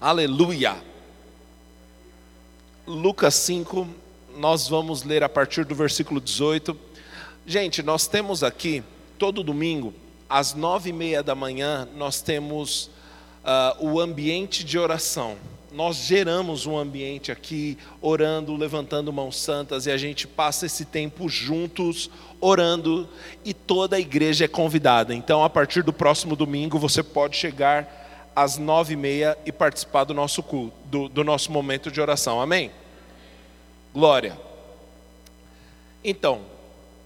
Aleluia. Lucas 5, nós vamos ler a partir do versículo 18. Gente, nós temos aqui, todo domingo, às nove e meia da manhã, nós temos uh, o ambiente de oração. Nós geramos um ambiente aqui, orando, levantando mãos santas, e a gente passa esse tempo juntos, orando, e toda a igreja é convidada. Então, a partir do próximo domingo, você pode chegar às nove e meia e participar do nosso culto, do, do nosso momento de oração. Amém? Glória. Então,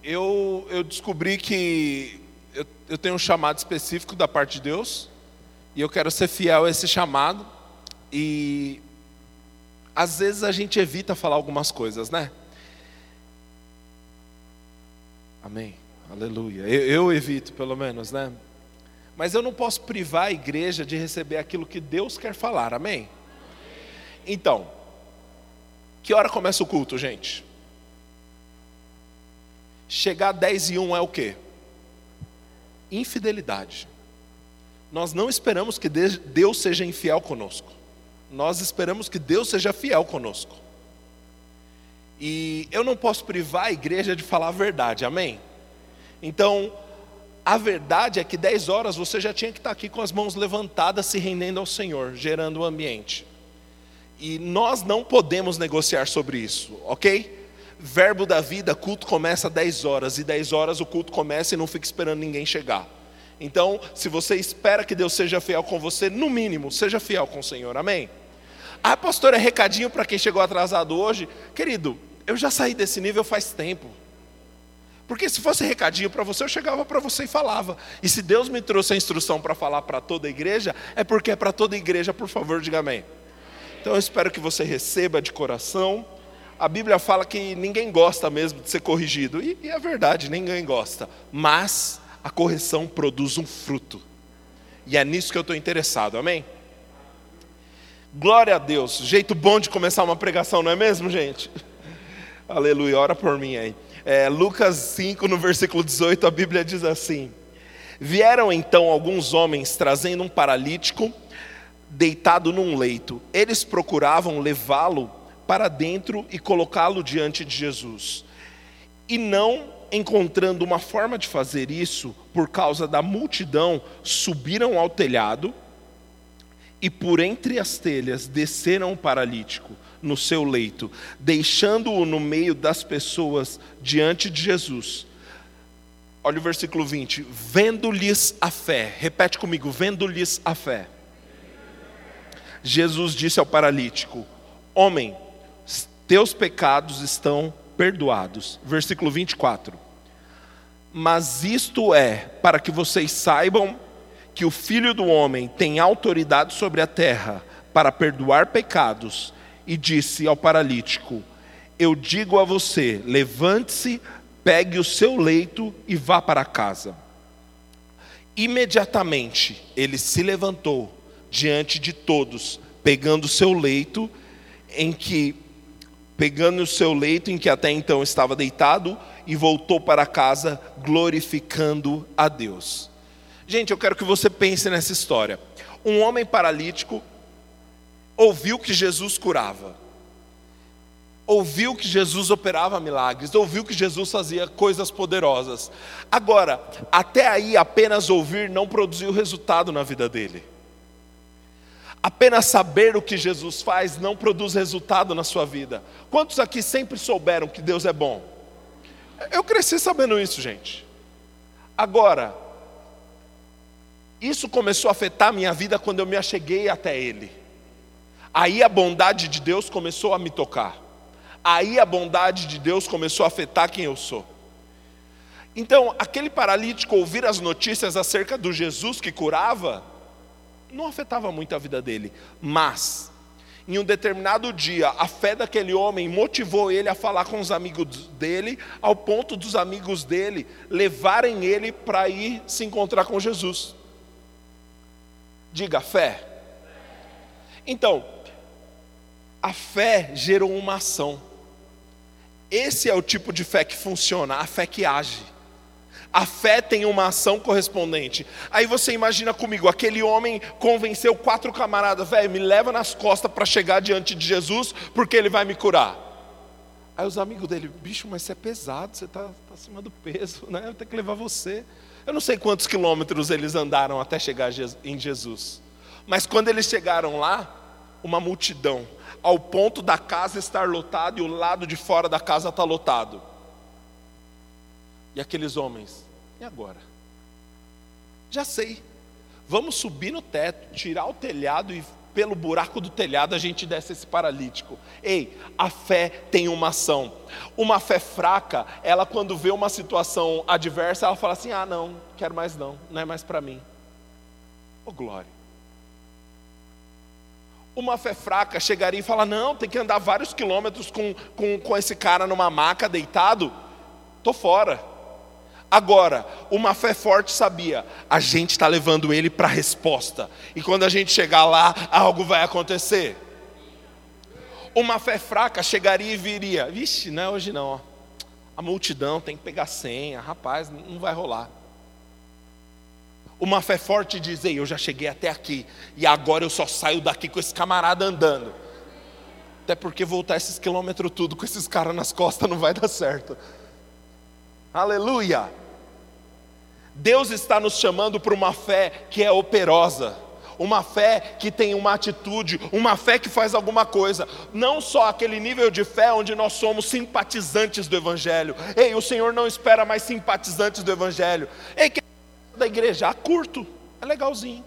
eu, eu descobri que eu, eu tenho um chamado específico da parte de Deus, e eu quero ser fiel a esse chamado, e às vezes a gente evita falar algumas coisas, né? Amém. Aleluia. Eu, eu, evito, pelo menos, né? Mas eu não posso privar a igreja de receber aquilo que Deus quer falar. Amém? Então, que hora começa o culto, gente? Chegar a 10 e 1 é o quê? Infidelidade. Nós não esperamos que Deus seja infiel conosco. Nós esperamos que Deus seja fiel conosco. E eu não posso privar a igreja de falar a verdade, amém? Então, a verdade é que 10 horas você já tinha que estar aqui com as mãos levantadas, se rendendo ao Senhor, gerando o ambiente. E nós não podemos negociar sobre isso, ok? Verbo da vida, culto começa às 10 horas, e 10 horas o culto começa e não fica esperando ninguém chegar. Então, se você espera que Deus seja fiel com você, no mínimo, seja fiel com o Senhor, amém? Ah, pastor, é recadinho para quem chegou atrasado hoje. Querido, eu já saí desse nível faz tempo. Porque se fosse recadinho para você, eu chegava para você e falava. E se Deus me trouxe a instrução para falar para toda a igreja, é porque é para toda a igreja, por favor, diga amém. Então eu espero que você receba de coração. A Bíblia fala que ninguém gosta mesmo de ser corrigido, e, e é verdade, ninguém gosta. Mas a correção produz um fruto, e é nisso que eu estou interessado, amém? Glória a Deus, jeito bom de começar uma pregação, não é mesmo, gente? Aleluia, ora por mim aí. É, Lucas 5, no versículo 18, a Bíblia diz assim: Vieram então alguns homens trazendo um paralítico deitado num leito. Eles procuravam levá-lo para dentro e colocá-lo diante de Jesus. E não encontrando uma forma de fazer isso, por causa da multidão, subiram ao telhado e por entre as telhas desceram o paralítico no seu leito, deixando-o no meio das pessoas diante de Jesus. Olha o versículo 20: vendo-lhes a fé, repete comigo, vendo-lhes a fé. Jesus disse ao paralítico: Homem, teus pecados estão perdoados. Versículo 24. Mas isto é para que vocês saibam que o Filho do Homem tem autoridade sobre a terra para perdoar pecados, e disse ao paralítico: Eu digo a você, levante-se, pegue o seu leito e vá para casa. Imediatamente ele se levantou diante de todos, pegando o seu leito, em que pegando o seu leito em que até então estava deitado e voltou para casa glorificando a Deus. Gente, eu quero que você pense nessa história. Um homem paralítico ouviu que Jesus curava, ouviu que Jesus operava milagres, ouviu que Jesus fazia coisas poderosas. Agora, até aí, apenas ouvir não produziu resultado na vida dele. Apenas saber o que Jesus faz não produz resultado na sua vida. Quantos aqui sempre souberam que Deus é bom? Eu cresci sabendo isso, gente. Agora, isso começou a afetar a minha vida quando eu me acheguei até Ele. Aí a bondade de Deus começou a me tocar. Aí a bondade de Deus começou a afetar quem eu sou. Então, aquele paralítico ouvir as notícias acerca do Jesus que curava, não afetava muito a vida dele. Mas, em um determinado dia, a fé daquele homem motivou ele a falar com os amigos dele, ao ponto dos amigos dele levarem ele para ir se encontrar com Jesus. Diga fé. Então, a fé gerou uma ação. Esse é o tipo de fé que funciona, a fé que age. A fé tem uma ação correspondente. Aí você imagina comigo, aquele homem convenceu quatro camaradas, velho, me leva nas costas para chegar diante de Jesus, porque ele vai me curar. Aí os amigos dele, bicho, mas você é pesado, você está tá acima do peso, né? Eu tenho que levar você. Eu não sei quantos quilômetros eles andaram até chegar em Jesus. Mas quando eles chegaram lá, uma multidão, ao ponto da casa estar lotada e o lado de fora da casa está lotado. E aqueles homens, e agora? Já sei. Vamos subir no teto, tirar o telhado e pelo buraco do telhado a gente desce esse paralítico. Ei, a fé tem uma ação. Uma fé fraca, ela quando vê uma situação adversa, ela fala assim: "Ah, não, quero mais não, não é mais para mim". Ô oh, glória. Uma fé fraca chegaria e fala: "Não, tem que andar vários quilômetros com, com, com esse cara numa maca deitado. Tô fora". Agora, uma fé forte sabia, a gente está levando ele para a resposta, e quando a gente chegar lá, algo vai acontecer. Uma fé fraca chegaria e viria, vixe, não é hoje não, ó. a multidão tem que pegar senha, rapaz, não vai rolar. Uma fé forte diz: Ei, eu já cheguei até aqui, e agora eu só saio daqui com esse camarada andando. Até porque voltar esses quilômetros tudo com esses caras nas costas não vai dar certo. Aleluia! Deus está nos chamando para uma fé que é operosa, uma fé que tem uma atitude, uma fé que faz alguma coisa, não só aquele nível de fé onde nós somos simpatizantes do Evangelho. Ei, o Senhor não espera mais simpatizantes do Evangelho. Ei, que da igreja, ah, curto, é legalzinho.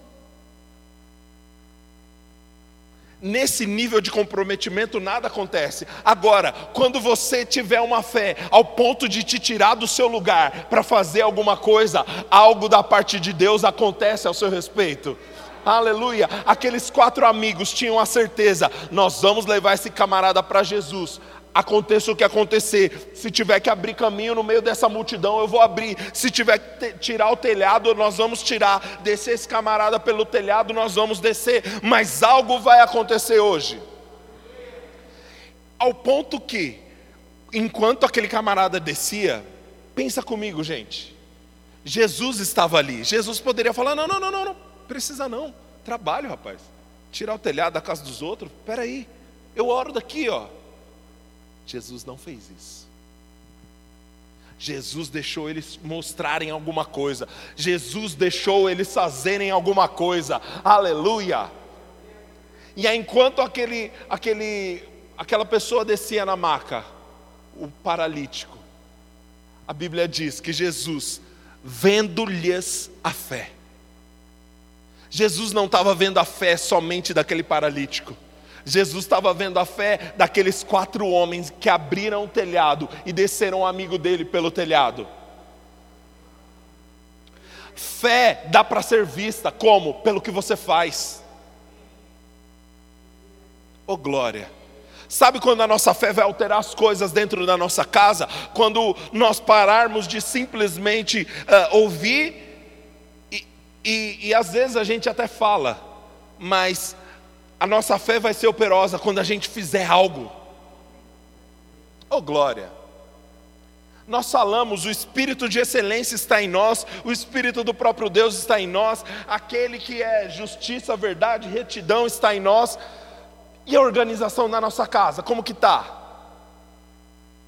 Nesse nível de comprometimento nada acontece. Agora, quando você tiver uma fé ao ponto de te tirar do seu lugar para fazer alguma coisa, algo da parte de Deus acontece ao seu respeito. Aleluia. Aqueles quatro amigos tinham a certeza: nós vamos levar esse camarada para Jesus aconteça o que acontecer. Se tiver que abrir caminho no meio dessa multidão, eu vou abrir. Se tiver que tirar o telhado, nós vamos tirar. Descer esse camarada pelo telhado, nós vamos descer. Mas algo vai acontecer hoje. Ao ponto que, enquanto aquele camarada descia, pensa comigo, gente. Jesus estava ali. Jesus poderia falar: não, não, não, não, não, precisa não. Trabalho, rapaz. Tirar o telhado da casa dos outros. Espera aí. Eu oro daqui, ó. Jesus não fez isso. Jesus deixou eles mostrarem alguma coisa. Jesus deixou eles fazerem alguma coisa. Aleluia. E aí, enquanto aquele, aquele, aquela pessoa descia na maca, o paralítico, a Bíblia diz que Jesus, vendo-lhes a fé, Jesus não estava vendo a fé somente daquele paralítico. Jesus estava vendo a fé daqueles quatro homens que abriram o telhado e desceram um amigo dele pelo telhado. Fé dá para ser vista como? Pelo que você faz. Oh glória. Sabe quando a nossa fé vai alterar as coisas dentro da nossa casa? Quando nós pararmos de simplesmente uh, ouvir, e, e, e às vezes a gente até fala, mas a nossa fé vai ser operosa quando a gente fizer algo. Oh glória! Nós falamos, o espírito de excelência está em nós, o espírito do próprio Deus está em nós, aquele que é justiça, verdade, retidão está em nós. E a organização na nossa casa, como que está?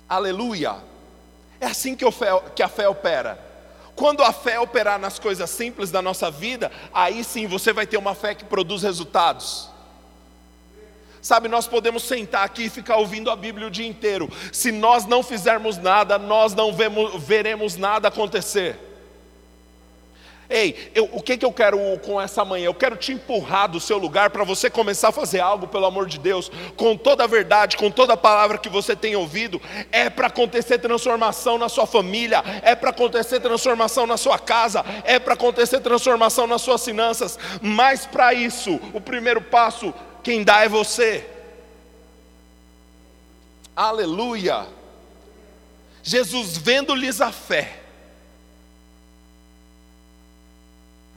Aleluia! É assim que, fé, que a fé opera. Quando a fé operar nas coisas simples da nossa vida, aí sim você vai ter uma fé que produz resultados. Sabe, nós podemos sentar aqui e ficar ouvindo a Bíblia o dia inteiro. Se nós não fizermos nada, nós não vemos, veremos nada acontecer. Ei, eu, o que, que eu quero com essa manhã? Eu quero te empurrar do seu lugar para você começar a fazer algo, pelo amor de Deus, com toda a verdade, com toda a palavra que você tem ouvido. É para acontecer transformação na sua família, é para acontecer transformação na sua casa, é para acontecer transformação nas suas finanças. Mas para isso, o primeiro passo quem dá é você. Aleluia. Jesus, vendo-lhes a fé,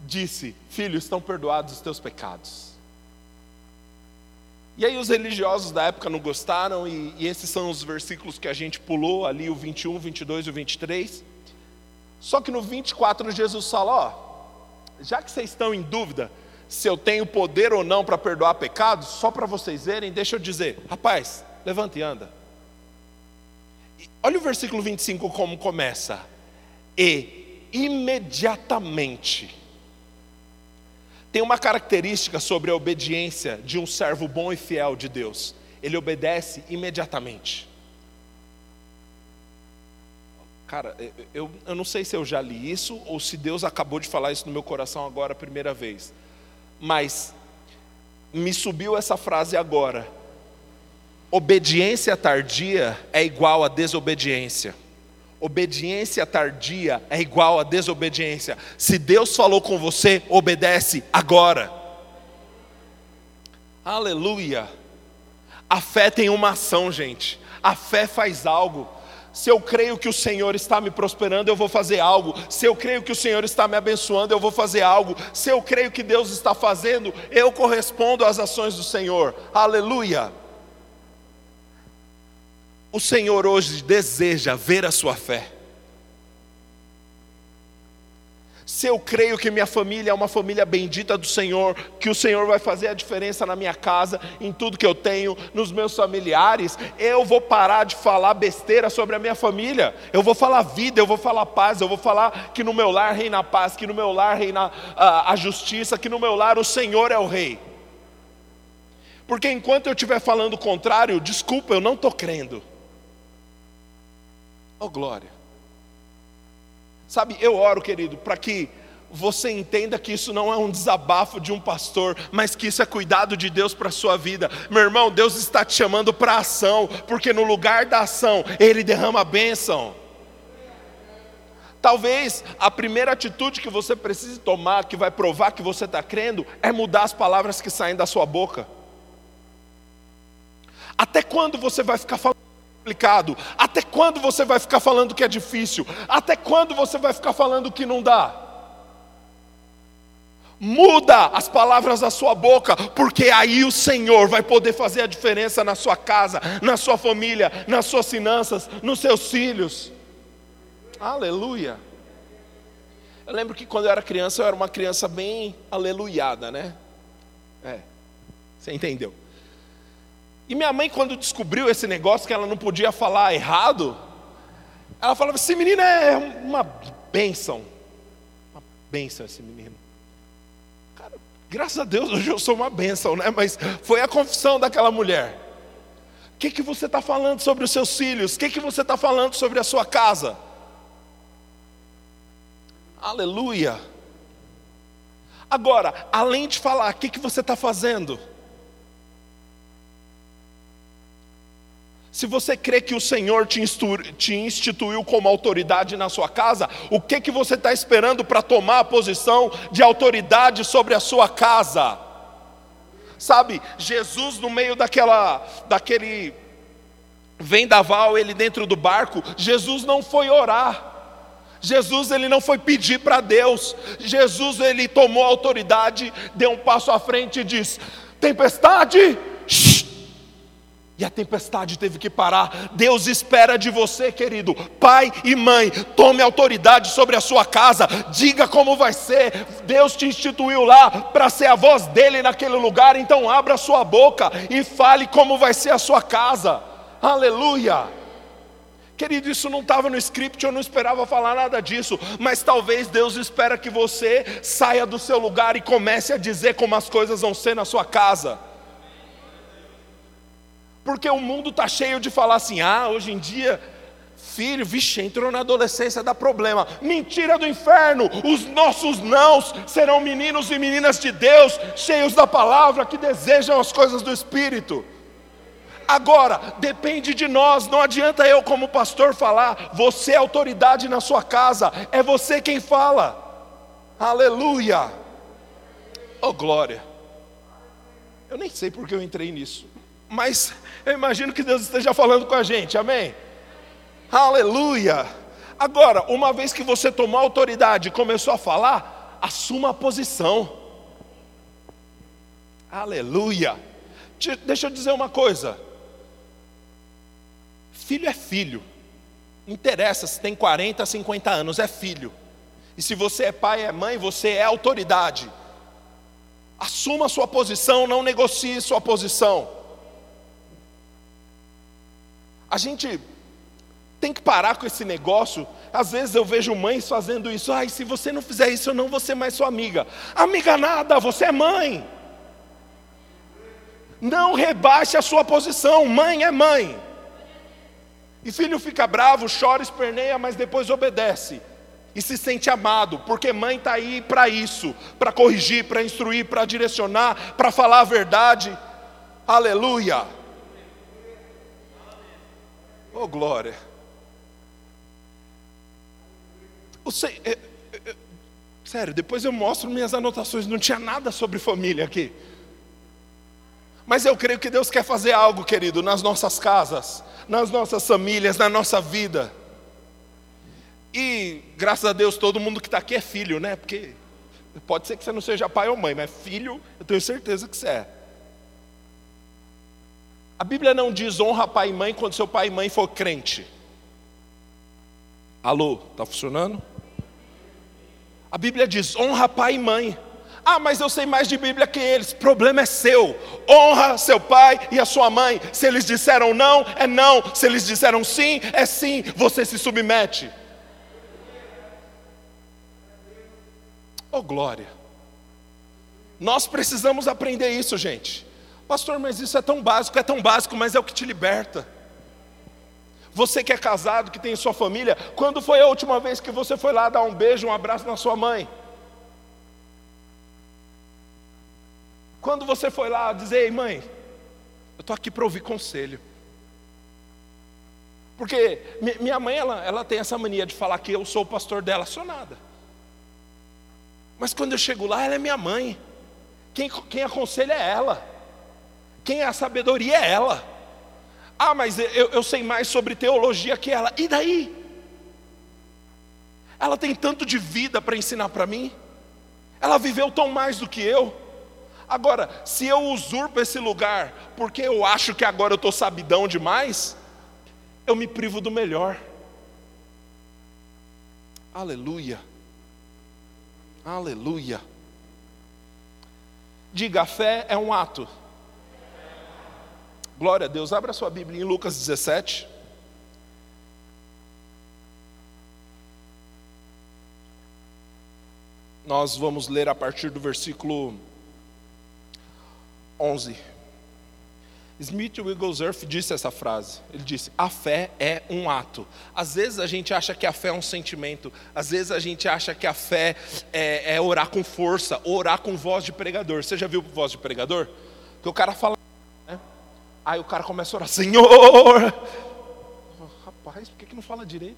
disse: Filho, estão perdoados os teus pecados. E aí os religiosos da época não gostaram, e, e esses são os versículos que a gente pulou ali, o 21, 22 e o 23. Só que no 24 Jesus fala: ó, já que vocês estão em dúvida se eu tenho poder ou não para perdoar pecados, só para vocês verem, deixa eu dizer, rapaz, levanta e anda. Olha o versículo 25 como começa. E imediatamente. Tem uma característica sobre a obediência de um servo bom e fiel de Deus. Ele obedece imediatamente. Cara, eu, eu não sei se eu já li isso ou se Deus acabou de falar isso no meu coração agora a primeira vez. Mas me subiu essa frase agora. Obediência tardia é igual a desobediência. Obediência tardia é igual a desobediência. Se Deus falou com você, obedece agora. Aleluia. A fé tem uma ação, gente. A fé faz algo. Se eu creio que o Senhor está me prosperando, eu vou fazer algo. Se eu creio que o Senhor está me abençoando, eu vou fazer algo. Se eu creio que Deus está fazendo, eu correspondo às ações do Senhor. Aleluia. O Senhor hoje deseja ver a sua fé. Se eu creio que minha família é uma família bendita do Senhor, que o Senhor vai fazer a diferença na minha casa, em tudo que eu tenho, nos meus familiares, eu vou parar de falar besteira sobre a minha família. Eu vou falar vida, eu vou falar paz, eu vou falar que no meu lar reina a paz, que no meu lar reina a, a justiça, que no meu lar o Senhor é o Rei. Porque enquanto eu estiver falando o contrário, desculpa, eu não estou crendo. Oh glória. Sabe, eu oro, querido, para que você entenda que isso não é um desabafo de um pastor, mas que isso é cuidado de Deus para a sua vida. Meu irmão, Deus está te chamando para ação, porque no lugar da ação, Ele derrama a bênção. Talvez a primeira atitude que você precise tomar, que vai provar que você está crendo, é mudar as palavras que saem da sua boca. Até quando você vai ficar falando? Complicado? Até quando você vai ficar falando que é difícil? Até quando você vai ficar falando que não dá? Muda as palavras da sua boca, porque aí o Senhor vai poder fazer a diferença na sua casa, na sua família, nas suas finanças, nos seus filhos. Aleluia. Eu lembro que quando eu era criança, eu era uma criança bem aleluiada, né? É, você entendeu. E minha mãe, quando descobriu esse negócio que ela não podia falar errado, ela falava: esse menino é uma bênção. Uma bênção esse menino. Cara, graças a Deus hoje eu sou uma bênção, né? Mas foi a confissão daquela mulher. O que, que você está falando sobre os seus filhos? O que, que você está falando sobre a sua casa? Aleluia. Agora, além de falar, o que, que você está fazendo? Se você crê que o Senhor te instituiu como autoridade na sua casa, o que que você está esperando para tomar a posição de autoridade sobre a sua casa? Sabe, Jesus no meio daquela, daquele vendaval, ele dentro do barco, Jesus não foi orar. Jesus ele não foi pedir para Deus. Jesus ele tomou autoridade, deu um passo à frente e diz: tempestade, e a tempestade teve que parar. Deus espera de você, querido, pai e mãe, tome autoridade sobre a sua casa, diga como vai ser. Deus te instituiu lá para ser a voz dele naquele lugar, então abra sua boca e fale como vai ser a sua casa. Aleluia. Querido, isso não estava no script, eu não esperava falar nada disso, mas talvez Deus espera que você saia do seu lugar e comece a dizer como as coisas vão ser na sua casa. Porque o mundo está cheio de falar assim: ah, hoje em dia, filho, vixe, entrou na adolescência, dá problema. Mentira do inferno, os nossos nãos serão meninos e meninas de Deus, cheios da palavra, que desejam as coisas do Espírito. Agora, depende de nós, não adianta eu, como pastor, falar, você é autoridade na sua casa, é você quem fala. Aleluia! Oh glória! Eu nem sei porque eu entrei nisso mas eu imagino que Deus esteja falando com a gente, amém? Aleluia! Agora, uma vez que você tomou autoridade e começou a falar, assuma a posição. Aleluia! Deixa eu dizer uma coisa: filho é filho. Não interessa se tem 40, 50 anos, é filho. E se você é pai, é mãe, você é autoridade. Assuma sua posição, não negocie sua posição. A gente tem que parar com esse negócio. Às vezes eu vejo mães fazendo isso. Ai, se você não fizer isso, eu não vou ser mais sua amiga. Amiga nada, você é mãe. Não rebaixe a sua posição. Mãe é mãe. E filho fica bravo, chora, esperneia, mas depois obedece. E se sente amado, porque mãe está aí para isso, para corrigir, para instruir, para direcionar, para falar a verdade. Aleluia. Oh glória. Sei, é, é, sério, depois eu mostro minhas anotações, não tinha nada sobre família aqui. Mas eu creio que Deus quer fazer algo, querido, nas nossas casas, nas nossas famílias, na nossa vida. E graças a Deus todo mundo que está aqui é filho, né? Porque pode ser que você não seja pai ou mãe, mas filho, eu tenho certeza que você é. A Bíblia não diz honra pai e mãe quando seu pai e mãe for crente. Alô, está funcionando? A Bíblia diz honra pai e mãe. Ah, mas eu sei mais de Bíblia que eles. Problema é seu. Honra seu pai e a sua mãe. Se eles disseram não, é não. Se eles disseram sim, é sim. Você se submete. Oh, glória. Nós precisamos aprender isso, gente. Pastor, mas isso é tão básico, é tão básico, mas é o que te liberta. Você que é casado, que tem sua família, quando foi a última vez que você foi lá dar um beijo, um abraço na sua mãe? Quando você foi lá dizer, ei mãe, eu estou aqui para ouvir conselho. Porque minha mãe, ela, ela tem essa mania de falar que eu sou o pastor dela, sou nada. Mas quando eu chego lá, ela é minha mãe. Quem, quem aconselha é ela. Quem é a sabedoria é ela. Ah, mas eu, eu sei mais sobre teologia que ela. E daí? Ela tem tanto de vida para ensinar para mim. Ela viveu tão mais do que eu. Agora, se eu usurpo esse lugar porque eu acho que agora eu estou sabidão demais, eu me privo do melhor. Aleluia. Aleluia. Diga, a fé é um ato. Glória a Deus. Abra sua Bíblia em Lucas 17. Nós vamos ler a partir do versículo 11. Smith Wigglesworth disse essa frase. Ele disse: A fé é um ato. Às vezes a gente acha que a fé é um sentimento. Às vezes a gente acha que a fé é, é orar com força, orar com voz de pregador. Você já viu voz de pregador? Que o cara fala. Aí o cara começa a orar: Senhor! Rapaz, por que, que não fala direito?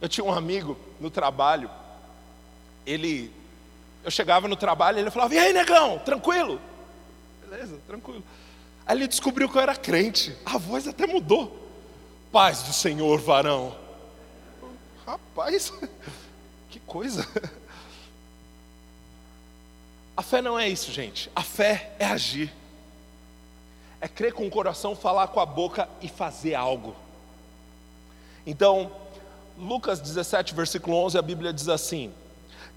Eu tinha um amigo no trabalho. Ele. Eu chegava no trabalho e ele falava: E aí, negão? Tranquilo? beleza, tranquilo. Aí ele descobriu que eu era crente. A voz até mudou. Paz do Senhor, varão. Rapaz, que coisa. A fé não é isso, gente. A fé é agir. É crer com o coração, falar com a boca e fazer algo. Então, Lucas 17, versículo 11, a Bíblia diz assim: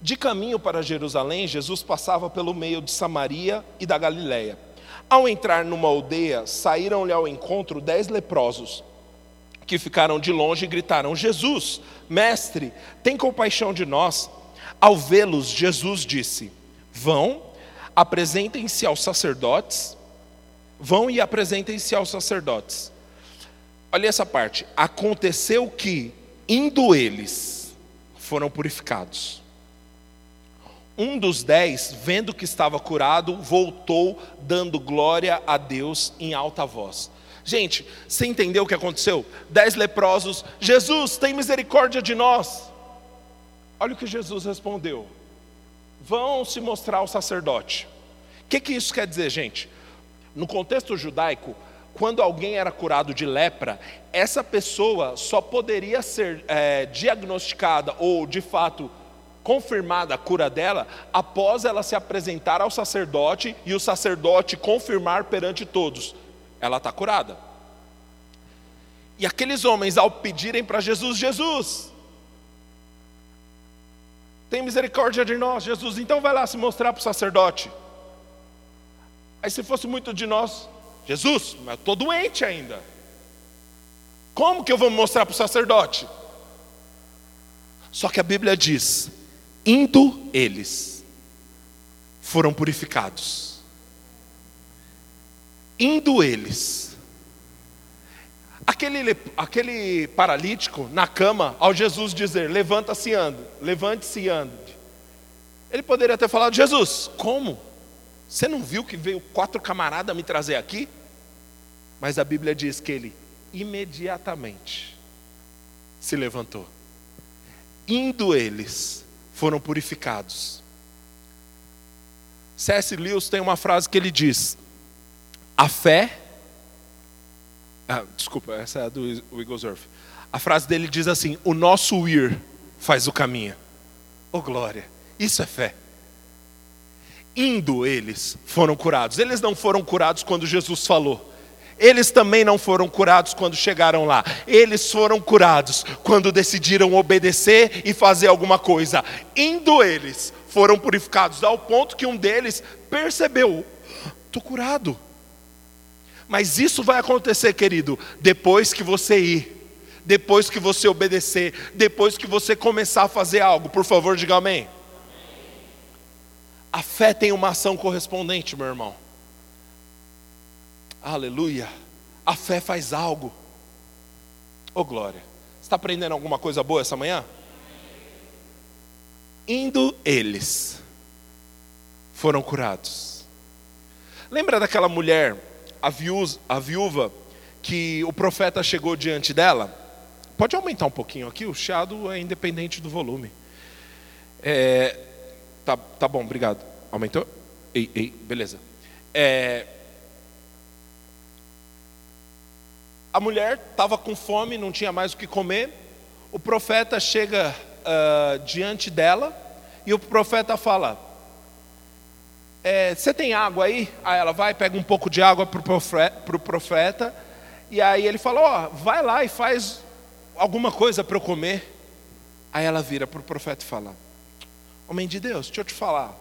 de caminho para Jerusalém, Jesus passava pelo meio de Samaria e da Galiléia. Ao entrar numa aldeia, saíram-lhe ao encontro dez leprosos, que ficaram de longe e gritaram: Jesus, mestre, tem compaixão de nós. Ao vê-los, Jesus disse: Vão, apresentem-se aos sacerdotes. Vão e apresentem-se aos sacerdotes. Olha essa parte. Aconteceu que, indo eles, foram purificados. Um dos dez, vendo que estava curado, voltou dando glória a Deus em alta voz. Gente, você entendeu o que aconteceu? Dez leprosos, Jesus, tem misericórdia de nós. Olha o que Jesus respondeu: vão se mostrar ao sacerdote. O que, que isso quer dizer, gente? No contexto judaico, quando alguém era curado de lepra, essa pessoa só poderia ser é, diagnosticada ou de fato confirmada a cura dela após ela se apresentar ao sacerdote e o sacerdote confirmar perante todos: ela está curada. E aqueles homens, ao pedirem para Jesus, Jesus, tem misericórdia de nós, Jesus, então vai lá se mostrar para o sacerdote. Aí se fosse muito de nós, Jesus, mas eu estou doente ainda. Como que eu vou mostrar para o sacerdote? Só que a Bíblia diz: indo eles, foram purificados. Indo eles. Aquele, aquele paralítico na cama, ao Jesus dizer: Levanta-se e ande, levante-se e ande. Ele poderia ter falado: Jesus, como? Você não viu que veio quatro camaradas me trazer aqui? Mas a Bíblia diz que ele imediatamente se levantou. Indo eles, foram purificados. C.S. Lewis tem uma frase que ele diz: A fé. Ah, desculpa, essa é a do Wigglesworth. A frase dele diz assim: O nosso ir faz o caminho. Oh glória, isso é fé. Indo eles foram curados. Eles não foram curados quando Jesus falou. Eles também não foram curados quando chegaram lá. Eles foram curados quando decidiram obedecer e fazer alguma coisa. Indo eles, foram purificados, ao ponto que um deles percebeu: estou curado. Mas isso vai acontecer, querido, depois que você ir, depois que você obedecer, depois que você começar a fazer algo. Por favor, diga amém. A fé tem uma ação correspondente, meu irmão. Aleluia. A fé faz algo. Oh glória. Você está aprendendo alguma coisa boa essa manhã? Indo eles, foram curados. Lembra daquela mulher, a, viúva, a viúva, que o profeta chegou diante dela? Pode aumentar um pouquinho aqui, o chiado é independente do volume. É, tá, tá bom, obrigado. Aumentou? Ei, ei, beleza. É, a mulher estava com fome, não tinha mais o que comer. O profeta chega uh, diante dela e o profeta fala: é, Você tem água aí? Aí ela vai, pega um pouco de água para o profeta, profeta, e aí ele fala: Ó, oh, vai lá e faz alguma coisa para eu comer. Aí ela vira para o profeta e fala: Homem de Deus, deixa eu te falar.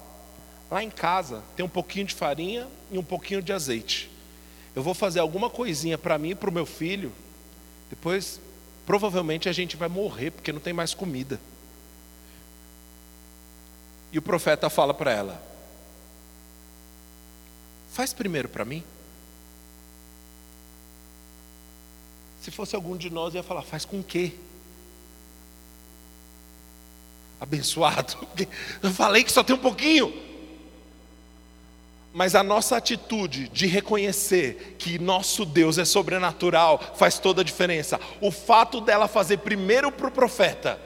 Lá em casa tem um pouquinho de farinha e um pouquinho de azeite eu vou fazer alguma coisinha para mim e para o meu filho, depois provavelmente a gente vai morrer porque não tem mais comida. E o profeta fala para ela: Faz primeiro para mim. Se fosse algum de nós, ia falar: Faz com o quê? Abençoado. Eu falei que só tem um pouquinho. Mas a nossa atitude de reconhecer que nosso Deus é sobrenatural faz toda a diferença. O fato dela fazer primeiro para o profeta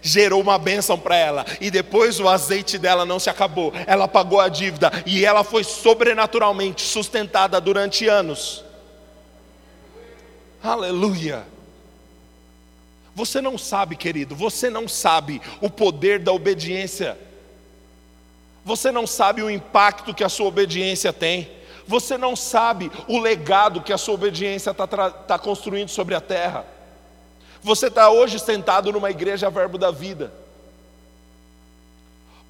gerou uma bênção para ela, e depois o azeite dela não se acabou, ela pagou a dívida e ela foi sobrenaturalmente sustentada durante anos. Aleluia. Você não sabe, querido, você não sabe o poder da obediência. Você não sabe o impacto que a sua obediência tem. Você não sabe o legado que a sua obediência está tá construindo sobre a terra. Você está hoje sentado numa igreja Verbo da Vida.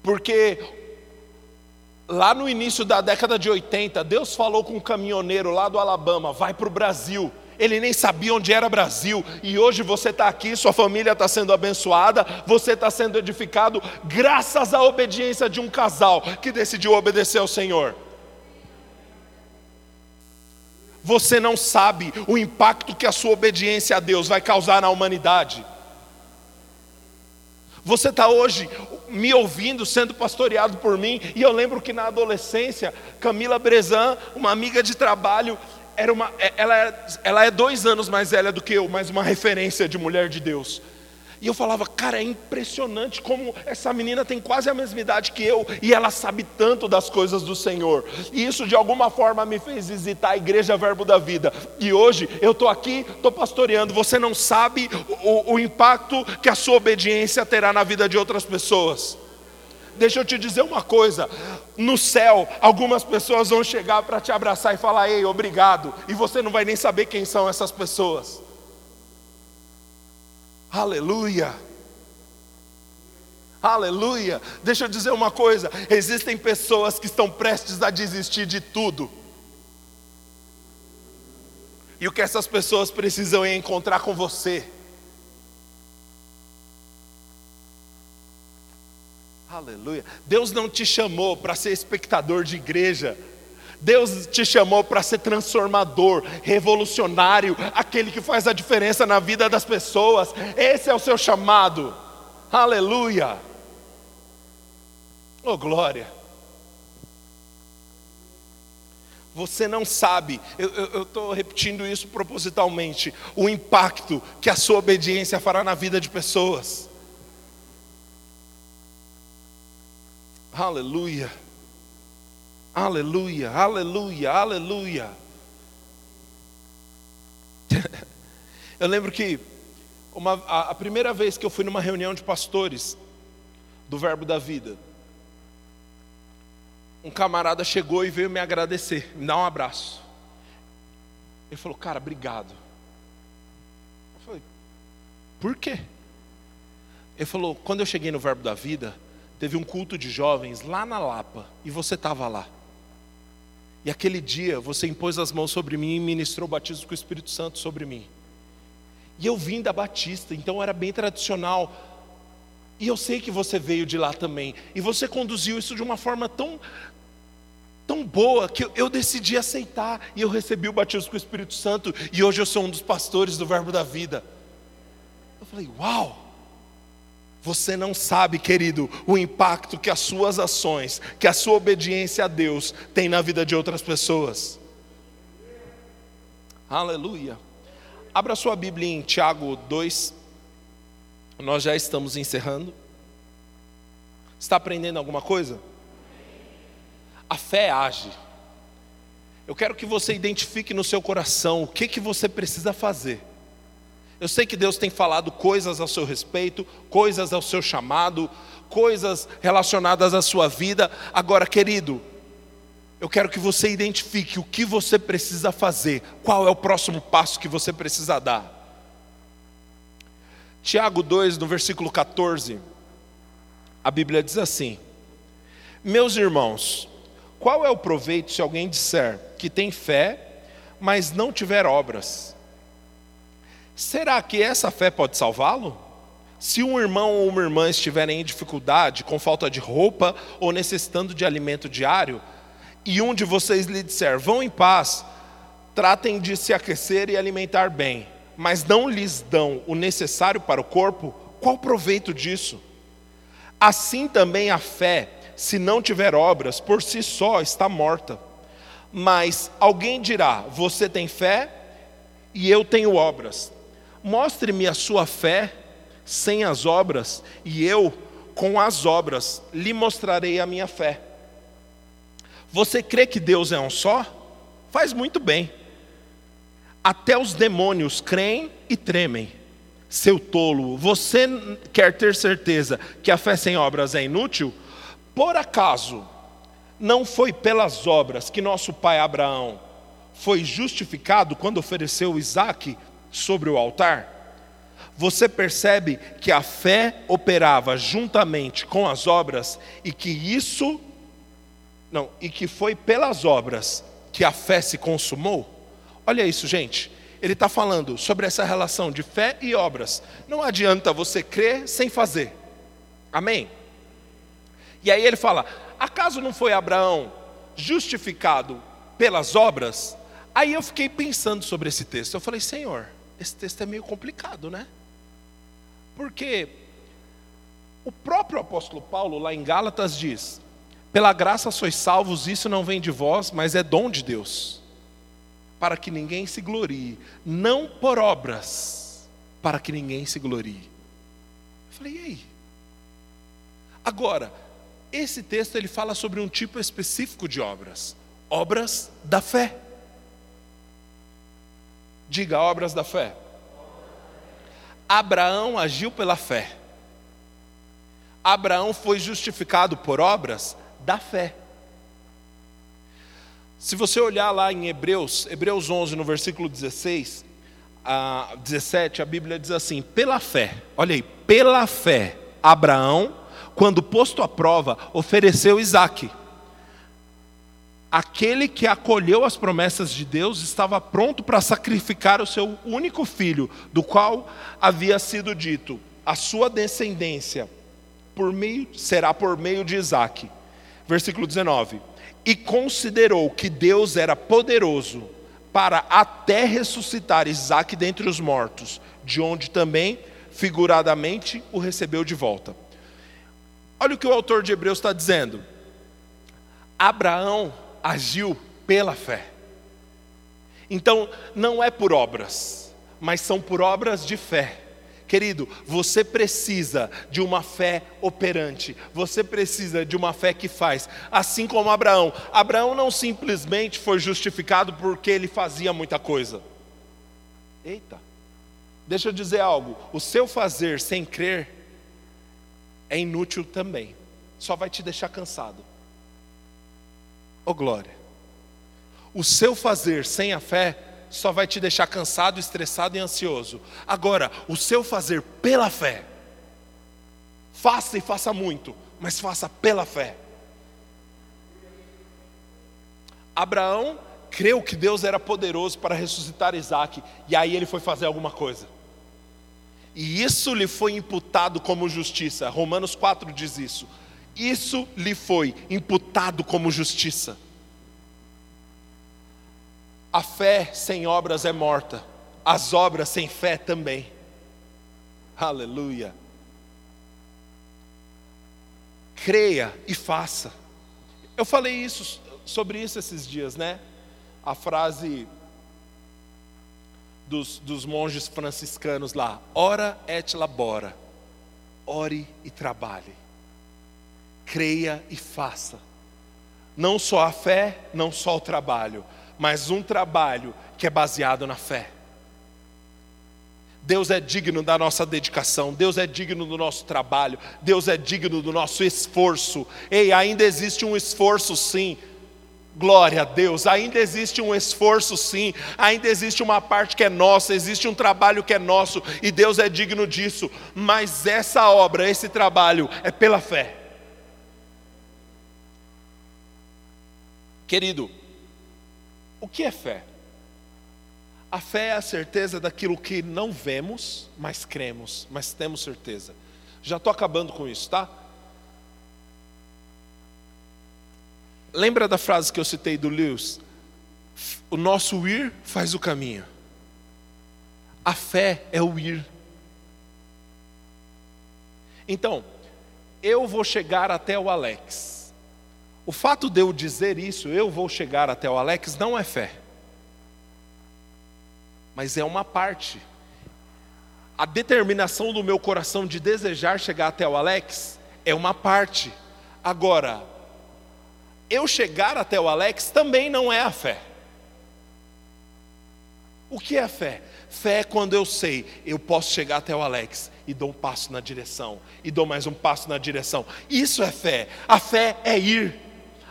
Porque lá no início da década de 80, Deus falou com um caminhoneiro lá do Alabama: vai para o Brasil ele nem sabia onde era Brasil, e hoje você está aqui, sua família está sendo abençoada, você está sendo edificado, graças à obediência de um casal que decidiu obedecer ao Senhor. Você não sabe o impacto que a sua obediência a Deus vai causar na humanidade. Você está hoje me ouvindo, sendo pastoreado por mim, e eu lembro que na adolescência, Camila Brezan, uma amiga de trabalho, era uma, é, ela, é, ela é dois anos mais velha do que eu, mas uma referência de mulher de Deus. E eu falava, cara, é impressionante como essa menina tem quase a mesma idade que eu e ela sabe tanto das coisas do Senhor. E isso de alguma forma me fez visitar a igreja Verbo da Vida. E hoje eu estou aqui, estou pastoreando. Você não sabe o, o impacto que a sua obediência terá na vida de outras pessoas. Deixa eu te dizer uma coisa: no céu, algumas pessoas vão chegar para te abraçar e falar, ei, obrigado, e você não vai nem saber quem são essas pessoas. Aleluia. Aleluia. Deixa eu dizer uma coisa: existem pessoas que estão prestes a desistir de tudo. E o que essas pessoas precisam é encontrar com você. Aleluia. Deus não te chamou para ser espectador de igreja. Deus te chamou para ser transformador, revolucionário, aquele que faz a diferença na vida das pessoas. Esse é o seu chamado. Aleluia. Oh, glória. Você não sabe, eu estou repetindo isso propositalmente, o impacto que a sua obediência fará na vida de pessoas. Aleluia. Aleluia, aleluia, aleluia. Eu lembro que uma, a, a primeira vez que eu fui numa reunião de pastores do Verbo da Vida, um camarada chegou e veio me agradecer, me dar um abraço. Ele falou, cara, obrigado. Eu falei, por quê? Ele falou, quando eu cheguei no Verbo da Vida, teve um culto de jovens lá na Lapa, e você estava lá. E aquele dia você impôs as mãos sobre mim e ministrou o batismo com o Espírito Santo sobre mim. E eu vim da Batista, então era bem tradicional. E eu sei que você veio de lá também. E você conduziu isso de uma forma tão, tão boa que eu decidi aceitar. E eu recebi o batismo com o Espírito Santo. E hoje eu sou um dos pastores do Verbo da Vida. Eu falei, uau! Você não sabe, querido, o impacto que as suas ações, que a sua obediência a Deus tem na vida de outras pessoas. Aleluia. Abra sua Bíblia em Tiago 2. Nós já estamos encerrando. Está aprendendo alguma coisa? A fé age. Eu quero que você identifique no seu coração o que, que você precisa fazer eu sei que Deus tem falado coisas ao seu respeito, coisas ao seu chamado, coisas relacionadas à sua vida. Agora, querido, eu quero que você identifique o que você precisa fazer, qual é o próximo passo que você precisa dar. Tiago 2, no versículo 14, a Bíblia diz assim: Meus irmãos, qual é o proveito se alguém disser que tem fé, mas não tiver obras? Será que essa fé pode salvá-lo? Se um irmão ou uma irmã estiverem em dificuldade, com falta de roupa ou necessitando de alimento diário, e um de vocês lhe disser: Vão em paz, tratem de se aquecer e alimentar bem, mas não lhes dão o necessário para o corpo, qual proveito disso? Assim também a fé, se não tiver obras, por si só está morta. Mas alguém dirá: Você tem fé e eu tenho obras. Mostre-me a sua fé sem as obras, e eu, com as obras, lhe mostrarei a minha fé. Você crê que Deus é um só? Faz muito bem. Até os demônios creem e tremem. Seu tolo, você quer ter certeza que a fé sem obras é inútil? Por acaso, não foi pelas obras que nosso pai Abraão foi justificado quando ofereceu Isaac sobre o altar, você percebe que a fé operava juntamente com as obras e que isso não, e que foi pelas obras que a fé se consumou? Olha isso, gente. Ele está falando sobre essa relação de fé e obras. Não adianta você crer sem fazer. Amém? E aí ele fala: acaso não foi Abraão justificado pelas obras? Aí eu fiquei pensando sobre esse texto. Eu falei, Senhor, esse texto é meio complicado, né? Porque o próprio apóstolo Paulo, lá em Gálatas, diz: Pela graça sois salvos, isso não vem de vós, mas é dom de Deus, para que ninguém se glorie, não por obras, para que ninguém se glorie. Eu falei, e aí? Agora, esse texto ele fala sobre um tipo específico de obras, obras da fé. Diga obras da fé. Abraão agiu pela fé. Abraão foi justificado por obras da fé. Se você olhar lá em Hebreus, Hebreus 11, no versículo 16, a 17, a Bíblia diz assim: pela fé, olha aí, pela fé, Abraão, quando posto à prova, ofereceu Isaque. Aquele que acolheu as promessas de Deus estava pronto para sacrificar o seu único filho, do qual havia sido dito: a sua descendência por meio, será por meio de Isaque. Versículo 19: E considerou que Deus era poderoso para até ressuscitar Isaac dentre os mortos, de onde também, figuradamente, o recebeu de volta. Olha o que o autor de Hebreus está dizendo. Abraão agiu pela fé. Então, não é por obras, mas são por obras de fé. Querido, você precisa de uma fé operante, você precisa de uma fé que faz, assim como Abraão. Abraão não simplesmente foi justificado porque ele fazia muita coisa. Eita, deixa eu dizer algo: o seu fazer sem crer é inútil também, só vai te deixar cansado. Oh glória! O seu fazer sem a fé só vai te deixar cansado, estressado e ansioso. Agora, o seu fazer pela fé, faça e faça muito, mas faça pela fé. Abraão creu que Deus era poderoso para ressuscitar Isaac, e aí ele foi fazer alguma coisa. E isso lhe foi imputado como justiça. Romanos 4 diz isso. Isso lhe foi imputado como justiça. A fé sem obras é morta, as obras sem fé também. Aleluia. Creia e faça. Eu falei isso sobre isso esses dias, né? A frase dos, dos monges franciscanos lá: ora et labora, ore e trabalhe, creia e faça. Não só a fé, não só o trabalho, mas um trabalho que é baseado na fé. Deus é digno da nossa dedicação, Deus é digno do nosso trabalho, Deus é digno do nosso esforço. Ei, ainda existe um esforço sim. Glória a Deus, ainda existe um esforço sim, ainda existe uma parte que é nossa, existe um trabalho que é nosso e Deus é digno disso, mas essa obra, esse trabalho é pela fé. Querido, o que é fé? A fé é a certeza daquilo que não vemos, mas cremos, mas temos certeza. Já estou acabando com isso, tá? Lembra da frase que eu citei do Lewis? O nosso ir faz o caminho. A fé é o ir. Então, eu vou chegar até o Alex. O fato de eu dizer isso, eu vou chegar até o Alex, não é fé, mas é uma parte. A determinação do meu coração de desejar chegar até o Alex é uma parte. Agora, eu chegar até o Alex também não é a fé. O que é fé? Fé é quando eu sei, eu posso chegar até o Alex e dou um passo na direção, e dou mais um passo na direção. Isso é fé. A fé é ir.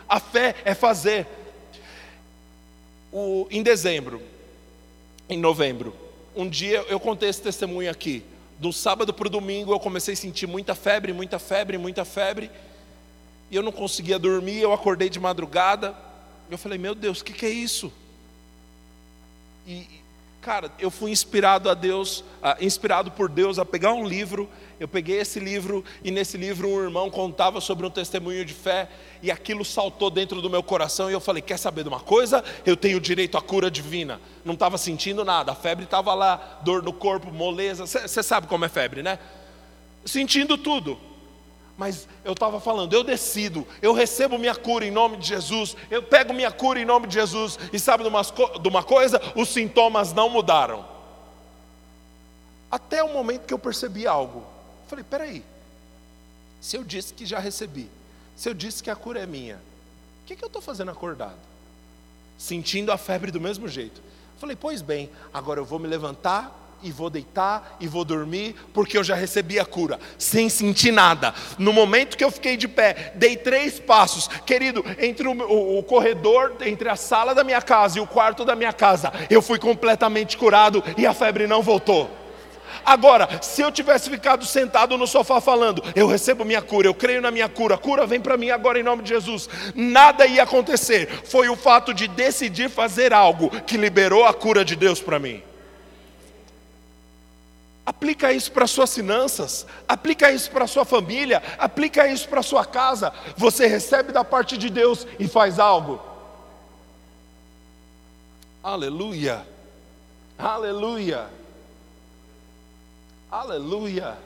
A fé é fazer. O, em dezembro, em novembro, um dia eu contei esse testemunho aqui. Do sábado para o domingo eu comecei a sentir muita febre, muita febre, muita febre. E eu não conseguia dormir, eu acordei de madrugada. Eu falei, meu Deus, o que, que é isso? E, cara, eu fui inspirado a Deus, inspirado por Deus a pegar um livro. Eu peguei esse livro e nesse livro um irmão contava sobre um testemunho de fé e aquilo saltou dentro do meu coração e eu falei: quer saber de uma coisa? Eu tenho direito à cura divina. Não estava sentindo nada, a febre estava lá, dor no corpo, moleza. Você sabe como é febre, né? Sentindo tudo. Mas eu estava falando, eu decido, eu recebo minha cura em nome de Jesus, eu pego minha cura em nome de Jesus, e sabe de uma, de uma coisa? Os sintomas não mudaram. Até o momento que eu percebi algo. Eu falei, peraí, se eu disse que já recebi, se eu disse que a cura é minha, o que, que eu estou fazendo acordado? Sentindo a febre do mesmo jeito. Eu falei, pois bem, agora eu vou me levantar e vou deitar e vou dormir, porque eu já recebi a cura, sem sentir nada. No momento que eu fiquei de pé, dei três passos, querido, entre o, o, o corredor, entre a sala da minha casa e o quarto da minha casa, eu fui completamente curado e a febre não voltou. Agora, se eu tivesse ficado sentado no sofá falando, eu recebo minha cura, eu creio na minha cura, a cura vem para mim agora em nome de Jesus, nada ia acontecer. Foi o fato de decidir fazer algo que liberou a cura de Deus para mim. Aplica isso para suas finanças, aplica isso para sua família, aplica isso para sua casa. Você recebe da parte de Deus e faz algo. Aleluia. Aleluia. Aleluia.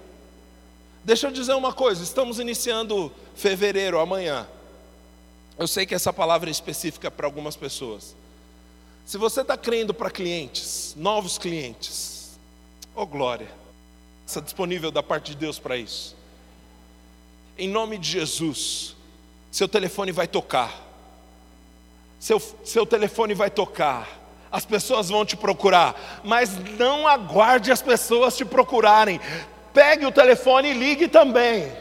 Deixa eu dizer uma coisa, estamos iniciando fevereiro amanhã. Eu sei que essa palavra é específica para algumas pessoas. Se você está crendo para clientes, novos clientes, oh glória, está disponível da parte de Deus para isso. Em nome de Jesus, seu telefone vai tocar, seu, seu telefone vai tocar, as pessoas vão te procurar, mas não aguarde as pessoas te procurarem. Pegue o telefone e ligue também.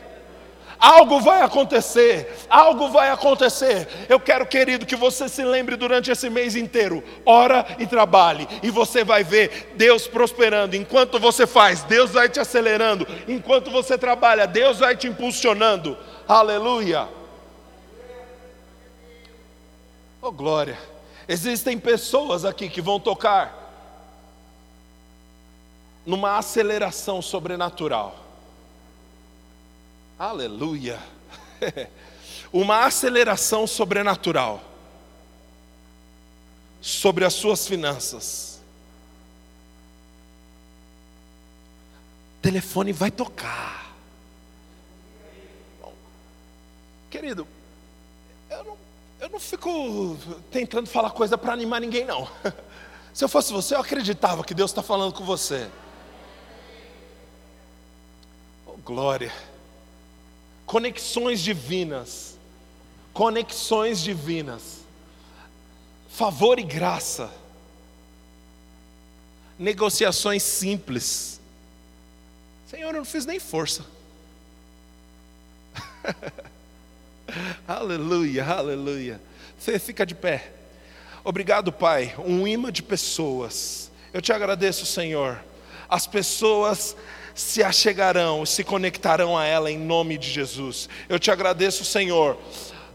Algo vai acontecer, algo vai acontecer. Eu quero, querido, que você se lembre durante esse mês inteiro. Ora e trabalhe, e você vai ver Deus prosperando. Enquanto você faz, Deus vai te acelerando. Enquanto você trabalha, Deus vai te impulsionando. Aleluia. Oh, glória. Existem pessoas aqui que vão tocar numa aceleração sobrenatural. Aleluia! Uma aceleração sobrenatural sobre as suas finanças. O telefone vai tocar. Bom, querido, eu não eu não fico tentando falar coisa para animar ninguém, não. Se eu fosse você, eu acreditava que Deus está falando com você. Oh, glória. Conexões divinas. Conexões divinas. Favor e graça. Negociações simples. Senhor, eu não fiz nem força. aleluia, aleluia. Você fica de pé. Obrigado, Pai, um imã de pessoas. Eu te agradeço, Senhor. As pessoas se achegarão, se conectarão a ela em nome de Jesus. Eu te agradeço, Senhor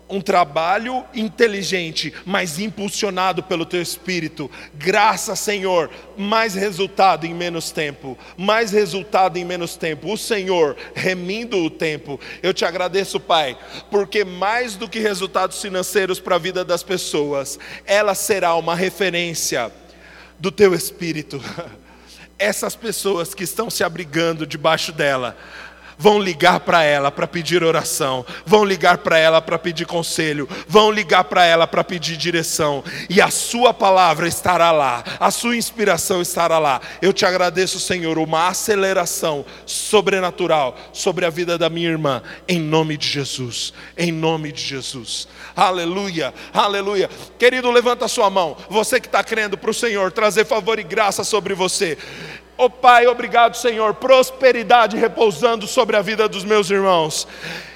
um trabalho inteligente, mas impulsionado pelo teu espírito. Graça, Senhor, mais resultado em menos tempo, mais resultado em menos tempo. O Senhor remindo o tempo. Eu te agradeço, Pai, porque mais do que resultados financeiros para a vida das pessoas, ela será uma referência do teu espírito. Essas pessoas que estão se abrigando debaixo dela vão ligar para ela para pedir oração, vão ligar para ela para pedir conselho, vão ligar para ela para pedir direção, e a sua palavra estará lá, a sua inspiração estará lá. Eu te agradeço, Senhor, uma aceleração sobrenatural sobre a vida da minha irmã, em nome de Jesus, em nome de Jesus. Aleluia, aleluia. Querido, levanta a sua mão, você que está crendo para o Senhor trazer favor e graça sobre você. Oh Pai, obrigado, Senhor, prosperidade repousando sobre a vida dos meus irmãos.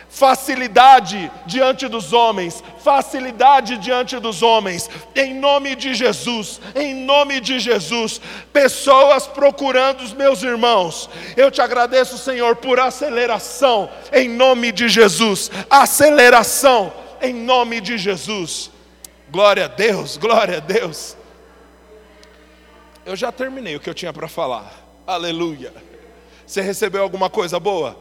Facilidade diante dos homens, facilidade diante dos homens, em nome de Jesus, em nome de Jesus, pessoas procurando os meus irmãos, eu te agradeço, Senhor, por aceleração, em nome de Jesus, aceleração, em nome de Jesus, glória a Deus, glória a Deus eu já terminei o que eu tinha para falar. Aleluia. Você recebeu alguma coisa boa?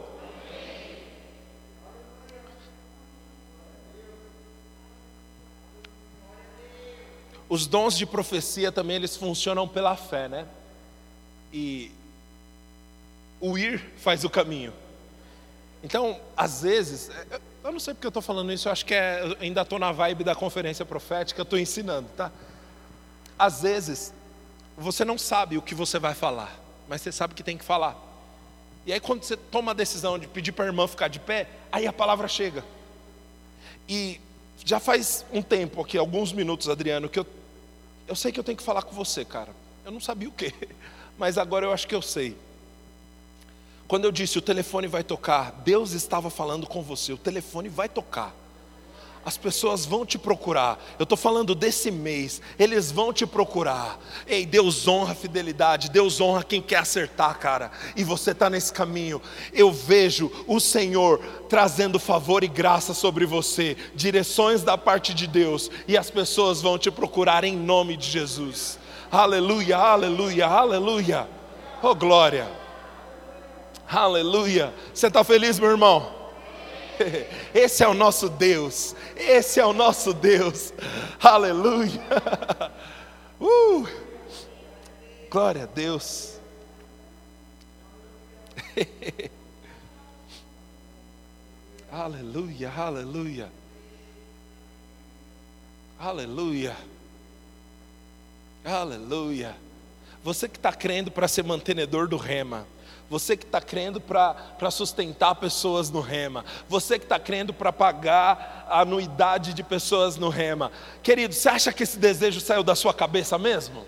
Os dons de profecia também eles funcionam pela fé, né? E o ir faz o caminho. Então, às vezes, eu não sei porque eu estou falando isso, eu acho que é, eu ainda estou na vibe da conferência profética, estou ensinando, tá? Às vezes, você não sabe o que você vai falar, mas você sabe que tem que falar. E aí, quando você toma a decisão de pedir para a irmã ficar de pé, aí a palavra chega. E já faz um tempo aqui, alguns minutos, Adriano, que eu, eu sei que eu tenho que falar com você, cara. Eu não sabia o quê, Mas agora eu acho que eu sei. Quando eu disse o telefone vai tocar, Deus estava falando com você, o telefone vai tocar. As pessoas vão te procurar. Eu estou falando desse mês, eles vão te procurar. Ei, Deus honra a fidelidade, Deus honra quem quer acertar, cara. E você está nesse caminho. Eu vejo o Senhor trazendo favor e graça sobre você, direções da parte de Deus, e as pessoas vão te procurar em nome de Jesus. Aleluia, aleluia, aleluia. Oh glória. Aleluia. Você está feliz, meu irmão? Esse é o nosso Deus. Esse é o nosso Deus. Aleluia. Uh, glória a Deus. aleluia, aleluia. Aleluia. Aleluia. Você que está crendo para ser mantenedor do rema. Você que está crendo para sustentar pessoas no rema. Você que está crendo para pagar a anuidade de pessoas no rema. Querido, você acha que esse desejo saiu da sua cabeça mesmo?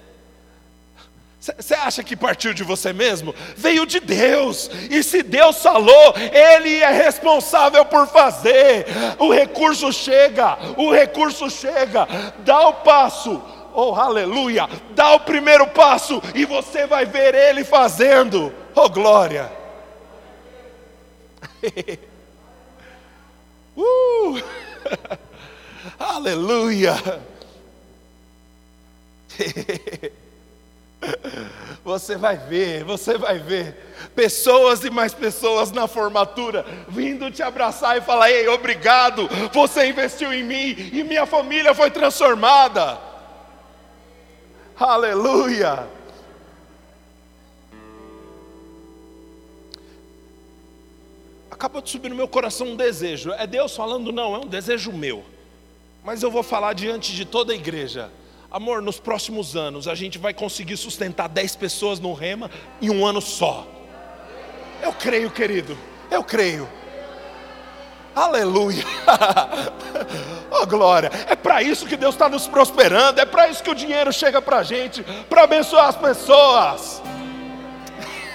Você acha que partiu de você mesmo? Veio de Deus, e se Deus falou, Ele é responsável por fazer. O recurso chega, o recurso chega, dá o passo, oh aleluia, dá o primeiro passo e você vai ver Ele fazendo. Oh, glória! uh! Aleluia! Você vai ver, você vai ver pessoas e mais pessoas na formatura vindo te abraçar e falar: Ei, obrigado, você investiu em mim e minha família foi transformada. Aleluia! acabou de subir no meu coração um desejo. É Deus falando? Não, é um desejo meu. Mas eu vou falar diante de toda a igreja. Amor, nos próximos anos a gente vai conseguir sustentar 10 pessoas no rema em um ano só. Eu creio, querido. Eu creio. Aleluia. oh glória. É para isso que Deus está nos prosperando. É para isso que o dinheiro chega para a gente para abençoar as pessoas.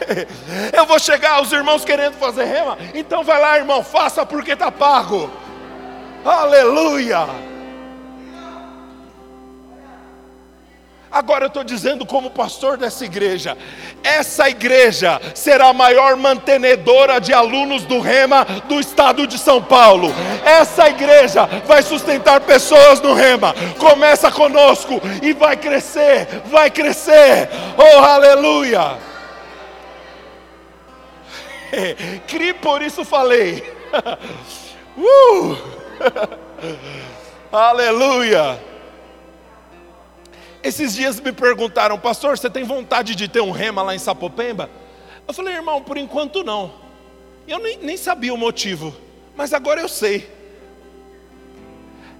Eu vou chegar aos irmãos querendo fazer rema, então vai lá, irmão, faça porque está pago. Aleluia. Agora eu estou dizendo, como pastor dessa igreja, essa igreja será a maior mantenedora de alunos do Rema do estado de São Paulo. Essa igreja vai sustentar pessoas no Rema. Começa conosco e vai crescer, vai crescer. Oh, aleluia! Cri, por isso falei. Uh! Aleluia! Esses dias me perguntaram, pastor, você tem vontade de ter um rema lá em Sapopemba? Eu falei, irmão, por enquanto não. Eu nem, nem sabia o motivo, mas agora eu sei.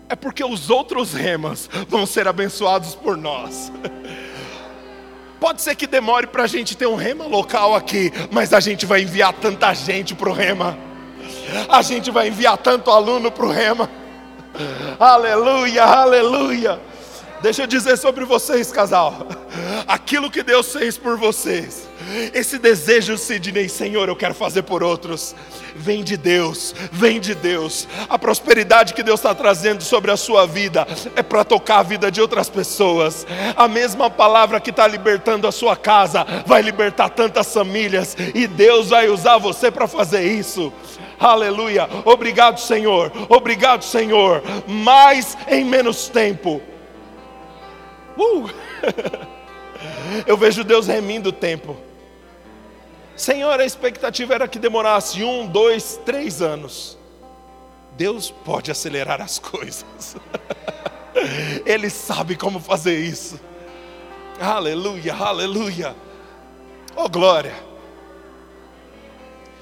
É porque os outros remas vão ser abençoados por nós. Pode ser que demore para a gente ter um rema local aqui, mas a gente vai enviar tanta gente para o rema, a gente vai enviar tanto aluno para o rema. Aleluia, aleluia. Deixa eu dizer sobre vocês, casal. Aquilo que Deus fez por vocês. Esse desejo, Sidney, Senhor, eu quero fazer por outros. Vem de Deus, vem de Deus. A prosperidade que Deus está trazendo sobre a sua vida é para tocar a vida de outras pessoas. A mesma palavra que está libertando a sua casa vai libertar tantas famílias. E Deus vai usar você para fazer isso. Aleluia. Obrigado, Senhor. Obrigado, Senhor. Mais em menos tempo Uh! Eu vejo Deus remindo o tempo. Senhor, a expectativa era que demorasse um, dois, três anos. Deus pode acelerar as coisas. Ele sabe como fazer isso. Aleluia, aleluia. Oh glória.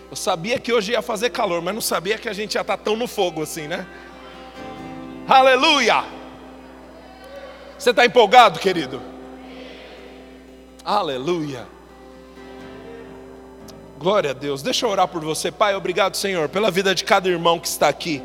Eu sabia que hoje ia fazer calor, mas não sabia que a gente ia estar tão no fogo assim, né? Aleluia. Você está empolgado, querido? Aleluia. Glória a Deus. Deixa eu orar por você, Pai. Obrigado, Senhor, pela vida de cada irmão que está aqui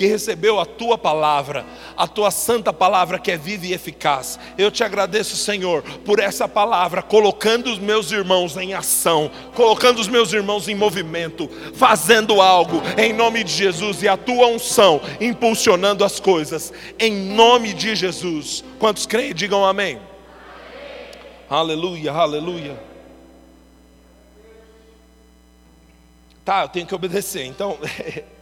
que recebeu a tua palavra, a tua santa palavra que é viva e eficaz. Eu te agradeço, Senhor, por essa palavra, colocando os meus irmãos em ação, colocando os meus irmãos em movimento, fazendo algo em nome de Jesus e a tua unção impulsionando as coisas em nome de Jesus. Quantos creem, digam amém. amém. Aleluia, aleluia. Tá, eu tenho que obedecer. Então,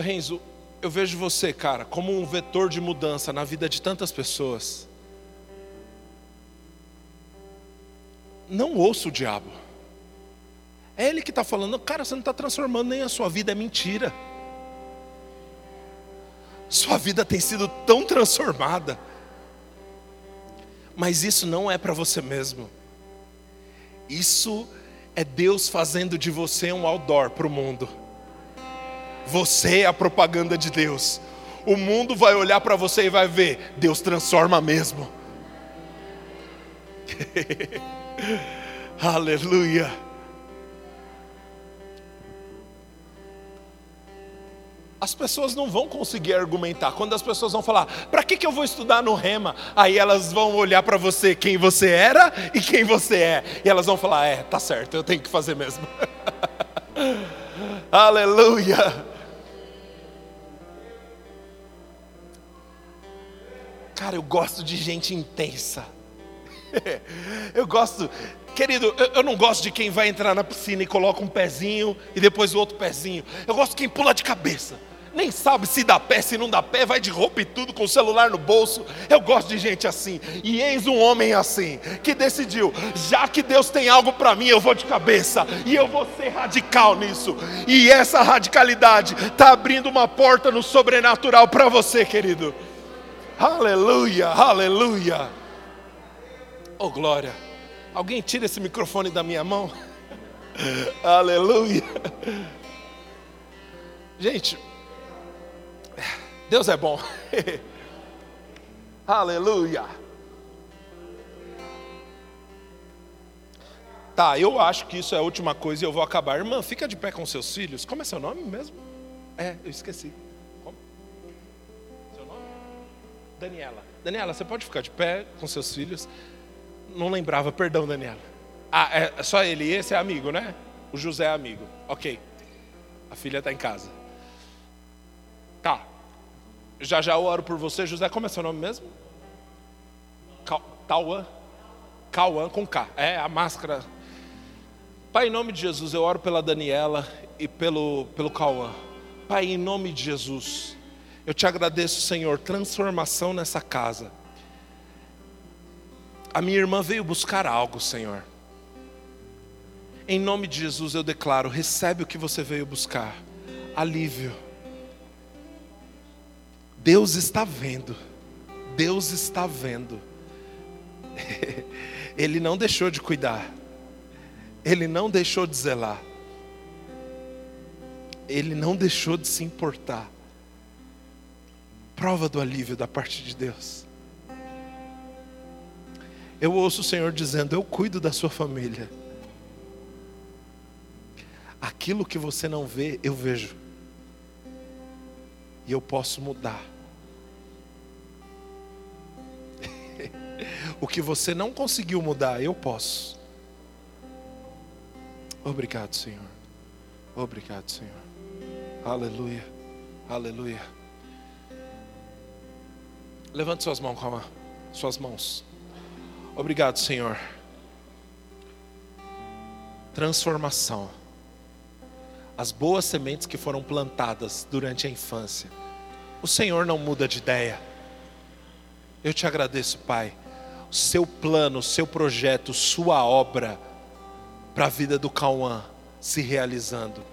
Renzo, eu vejo você, cara, como um vetor de mudança na vida de tantas pessoas. Não ouça o diabo. É ele que está falando, cara, você não está transformando nem a sua vida, é mentira. Sua vida tem sido tão transformada mas isso não é para você mesmo. Isso é Deus fazendo de você um outdoor para o mundo. Você é a propaganda de Deus. O mundo vai olhar para você e vai ver, Deus transforma mesmo. Aleluia. as pessoas não vão conseguir argumentar. Quando as pessoas vão falar, para que, que eu vou estudar no Rema? Aí elas vão olhar para você quem você era e quem você é. E elas vão falar, é, tá certo, eu tenho que fazer mesmo. Aleluia. Cara, eu gosto de gente intensa. eu gosto, querido, eu, eu, não gosto de quem vai entrar na piscina e coloca um pezinho e depois o outro pezinho. Eu gosto de quem pula de cabeça nem sabe se dá pé, se não dá pé, vai de roupa e tudo, com o celular no bolso. Eu gosto de gente assim. E eis um homem assim, que decidiu: já que Deus tem algo para mim, eu vou de cabeça, e eu vou ser radical nisso. E essa radicalidade está abrindo uma porta no sobrenatural para você, querido. Aleluia, aleluia. Oh glória. Alguém tira esse microfone da minha mão? aleluia. Gente, Deus é bom. Aleluia. Tá, eu acho que isso é a última coisa e eu vou acabar. Irmã, fica de pé com seus filhos. Como é seu nome mesmo? É, eu esqueci. Daniela. Daniela, você pode ficar de pé com seus filhos? Não lembrava, perdão, Daniela. Ah, é só ele. Esse é amigo, né? O José é amigo. Ok. A filha está em casa. Tá. Já já eu oro por você, José. Como é seu nome mesmo? Tauan. Cauã com K. É a máscara. Pai, em nome de Jesus, eu oro pela Daniela e pelo, pelo Cauã. Pai, em nome de Jesus, eu te agradeço, Senhor, transformação nessa casa. A minha irmã veio buscar algo, Senhor. Em nome de Jesus eu declaro: recebe o que você veio buscar, alívio Deus está vendo. Deus está vendo. Ele não deixou de cuidar. Ele não deixou de zelar. Ele não deixou de se importar. Prova do alívio da parte de Deus. Eu ouço o Senhor dizendo: Eu cuido da sua família. Aquilo que você não vê, eu vejo e eu posso mudar. o que você não conseguiu mudar, eu posso. Obrigado, Senhor. Obrigado, Senhor. Aleluia. Aleluia. Levante suas mãos, calma. Suas mãos. Obrigado, Senhor. Transformação as boas sementes que foram plantadas durante a infância. O Senhor não muda de ideia. Eu te agradeço, Pai. O seu plano, o seu projeto, sua obra para a vida do Cauã se realizando.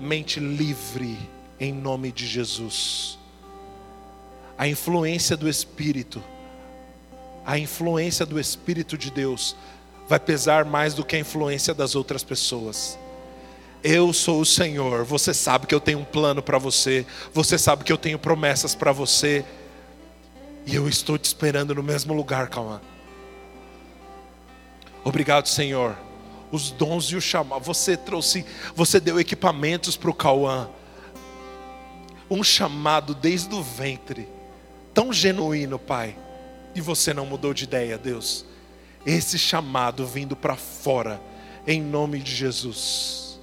Mente livre em nome de Jesus. A influência do Espírito, a influência do Espírito de Deus vai pesar mais do que a influência das outras pessoas. Eu sou o Senhor. Você sabe que eu tenho um plano para você. Você sabe que eu tenho promessas para você. E eu estou te esperando no mesmo lugar, calma. Obrigado, Senhor. os dons e o chamado. Você trouxe, você deu equipamentos para o Cauã. Um chamado desde o ventre, tão genuíno, Pai. E você não mudou de ideia, Deus. Esse chamado vindo para fora, em nome de Jesus.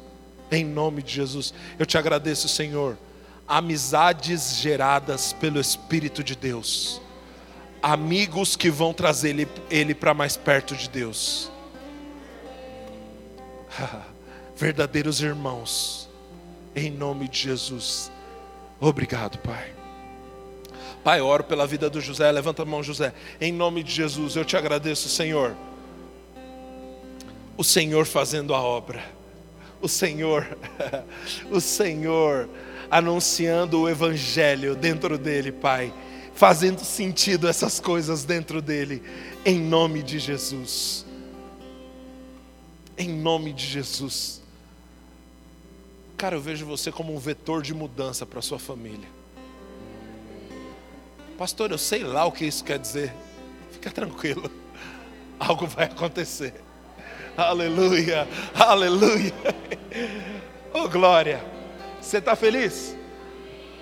Em nome de Jesus. Eu te agradeço, Senhor. Amizades geradas pelo Espírito de Deus. Amigos que vão trazer ele, ele para mais perto de Deus verdadeiros irmãos, em nome de Jesus. Obrigado, Pai. Pai, oro pela vida do José. Levanta a mão, José. Em nome de Jesus, eu te agradeço, Senhor. O Senhor fazendo a obra. O Senhor, o Senhor anunciando o Evangelho dentro dele, Pai. Fazendo sentido essas coisas dentro dele. Em nome de Jesus em nome de Jesus. Cara, eu vejo você como um vetor de mudança para sua família. Pastor, eu sei lá o que isso quer dizer. Fica tranquilo, algo vai acontecer. Aleluia, aleluia. Oh glória, você está feliz?